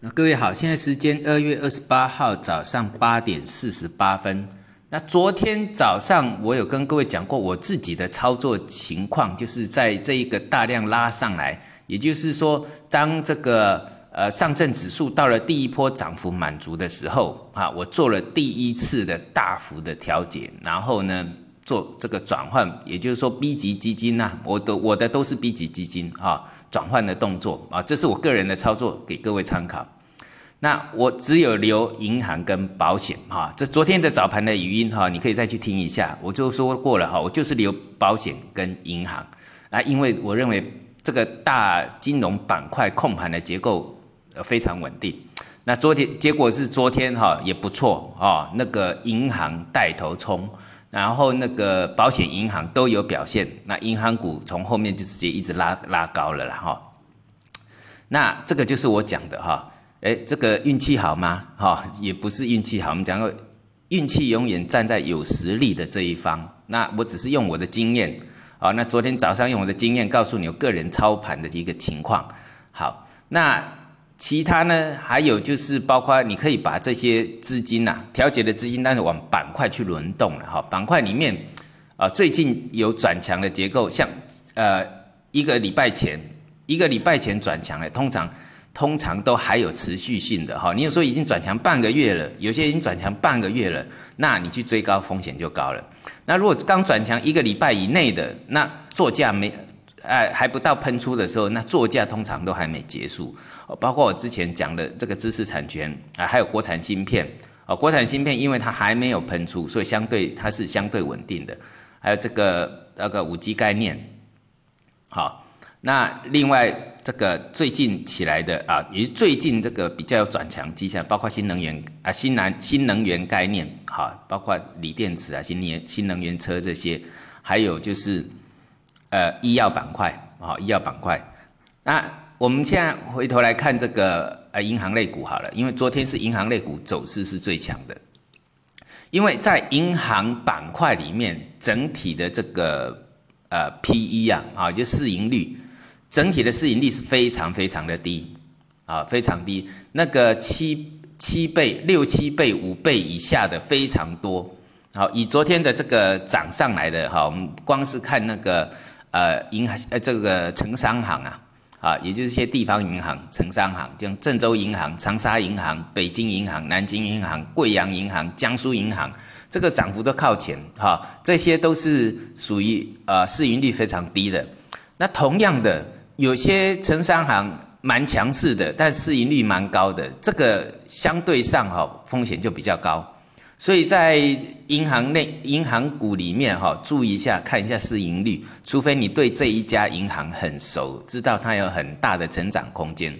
那各位好，现在时间二月二十八号早上八点四十八分。那昨天早上我有跟各位讲过我自己的操作情况，就是在这一个大量拉上来，也就是说，当这个呃上证指数到了第一波涨幅满足的时候啊，我做了第一次的大幅的调节，然后呢做这个转换，也就是说 B 级基金呐，我的我的都是 B 级基金啊。转换的动作啊，这是我个人的操作，给各位参考。那我只有留银行跟保险哈，这昨天的早盘的语音哈，你可以再去听一下，我就说过了哈，我就是留保险跟银行啊，因为我认为这个大金融板块控盘的结构呃非常稳定。那昨天结果是昨天哈也不错啊，那个银行带头冲。然后那个保险、银行都有表现，那银行股从后面就直接一直拉拉高了啦哈。那这个就是我讲的哈，哎，这个运气好吗？哈，也不是运气好，我们讲过，运气永远站在有实力的这一方。那我只是用我的经验，啊，那昨天早上用我的经验告诉你我个人操盘的一个情况。好，那。其他呢，还有就是包括你可以把这些资金呐，调节的资金，但是往板块去轮动了哈。板块里面啊，最近有转强的结构，像呃一个礼拜前，一个礼拜前转强的，通常通常都还有持续性的哈。你有时候已经转强半个月了，有些已经转强半个月了，那你去追高风险就高了。那如果刚转强一个礼拜以内的，那作价没。哎，还不到喷出的时候，那作价通常都还没结束。包括我之前讲的这个知识产权啊，还有国产芯片。哦，国产芯片因为它还没有喷出，所以相对它是相对稳定的。还有这个那个五 G 概念。好，那另外这个最近起来的啊，也最近这个比较有转强迹象，包括新能源啊，新能新能源概念，好，包括锂电池啊，新能新能源车这些，还有就是。呃，医药板块啊，医药板块。那我们现在回头来看这个呃银行类股好了，因为昨天是银行类股走势是最强的，因为在银行板块里面，整体的这个呃 P E 啊啊，就市盈率，整体的市盈率是非常非常的低啊，非常低，那个七七倍、六七倍、五倍以下的非常多。好，以昨天的这个涨上来的哈，我们光是看那个。呃，银行呃，这个城商行啊，啊，也就是一些地方银行、城商行，像郑州银行、长沙银行、北京银行、南京银行、贵阳银行、江苏银行，这个涨幅都靠前哈，这些都是属于呃市盈率非常低的。那同样的，有些城商行蛮强势的，但市盈率蛮高的，这个相对上哈风险就比较高。所以在银行内银行股里面哈，注意一下，看一下市盈率。除非你对这一家银行很熟，知道它有很大的成长空间，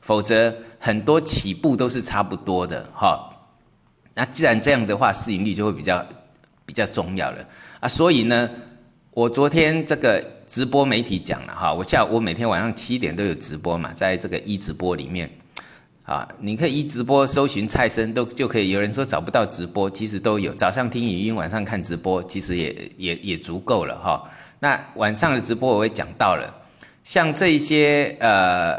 否则很多起步都是差不多的哈。那既然这样的话，市盈率就会比较比较重要了啊。所以呢，我昨天这个直播媒体讲了哈，我下午我每天晚上七点都有直播嘛，在这个一直播里面。啊，你可以一直播搜寻蔡生都就可以。有人说找不到直播，其实都有。早上听语音，晚上看直播，其实也也也足够了哈。那晚上的直播我会讲到了，像这些呃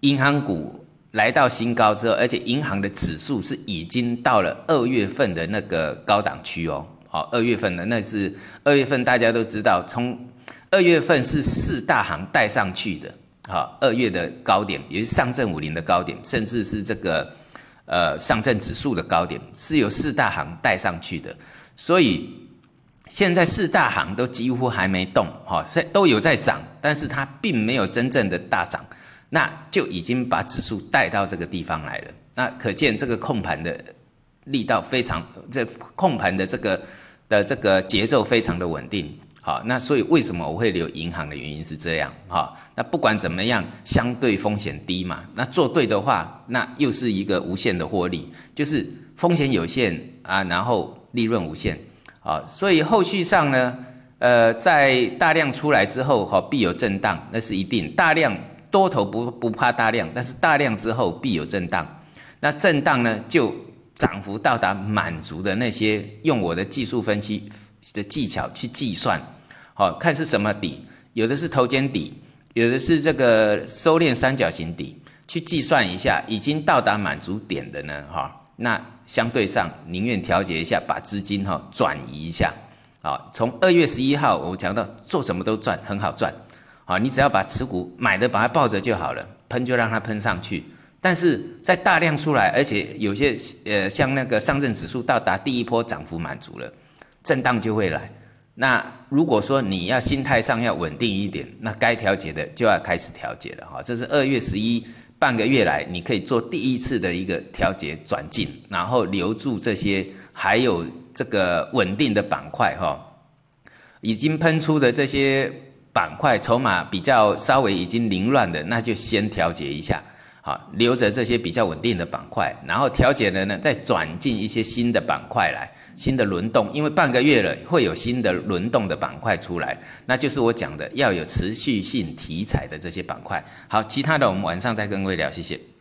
银行股来到新高之后，而且银行的指数是已经到了二月份的那个高档区哦。好，二月份的那是二月份大家都知道，从二月份是四大行带上去的。好，二月的高点也是上证五零的高点，甚至是这个呃上证指数的高点，是由四大行带上去的。所以现在四大行都几乎还没动，哈，所以都有在涨，但是它并没有真正的大涨，那就已经把指数带到这个地方来了。那可见这个控盘的力道非常，这控盘的这个的这个节奏非常的稳定。好，那所以为什么我会留银行的原因是这样，哈，那不管怎么样，相对风险低嘛，那做对的话，那又是一个无限的获利，就是风险有限啊，然后利润无限，啊，所以后续上呢，呃，在大量出来之后，哈，必有震荡，那是一定，大量多头不不怕大量，但是大量之后必有震荡，那震荡呢，就涨幅到达满足的那些，用我的技术分析的技巧去计算。好看是什么底？有的是头肩底，有的是这个收敛三角形底。去计算一下，已经到达满足点的呢，哈，那相对上宁愿调节一下，把资金哈转移一下，好，从二月十一号我讲到做什么都赚，很好赚，好，你只要把持股买的把它抱着就好了，喷就让它喷上去，但是在大量出来，而且有些呃像那个上证指数到达第一波涨幅满足了，震荡就会来。那如果说你要心态上要稳定一点，那该调节的就要开始调节了哈。这是二月十一半个月来，你可以做第一次的一个调节转进，然后留住这些还有这个稳定的板块哈。已经喷出的这些板块筹码比较稍微已经凌乱的，那就先调节一下，好留着这些比较稳定的板块，然后调节了呢，再转进一些新的板块来。新的轮动，因为半个月了，会有新的轮动的板块出来，那就是我讲的要有持续性题材的这些板块。好，其他的我们晚上再跟各位聊，谢谢。